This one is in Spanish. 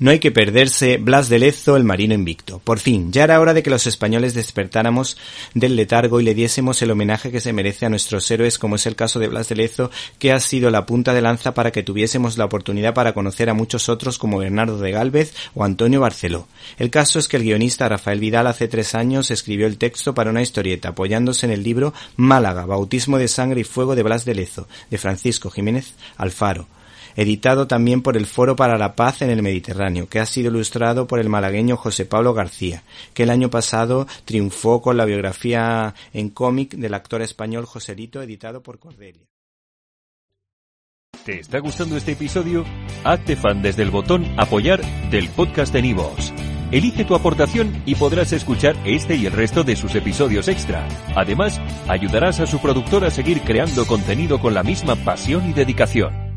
No hay que perderse Blas de Lezo, el marino invicto. Por fin, ya era hora de que los españoles despertáramos del letargo y le diésemos el homenaje que se merece a nuestros héroes, como es el caso de Blas de Lezo, que ha sido la punta de lanza para que tuviésemos la oportunidad para conocer a muchos otros como Bernardo de Gálvez o Antonio Barceló. El caso es que el guionista Rafael Vidal hace tres años escribió el texto para una historieta, apoyándose en el libro Málaga, Bautismo de Sangre y Fuego de Blas de Lezo, de Francisco Jiménez Alfaro editado también por el Foro para la Paz en el Mediterráneo, que ha sido ilustrado por el malagueño José Pablo García, que el año pasado triunfó con la biografía en cómic del actor español Joselito, editado por Cordelia. ¿Te está gustando este episodio? Hazte fan desde el botón Apoyar del podcast de Nivos. Elige tu aportación y podrás escuchar este y el resto de sus episodios extra. Además, ayudarás a su productor a seguir creando contenido con la misma pasión y dedicación.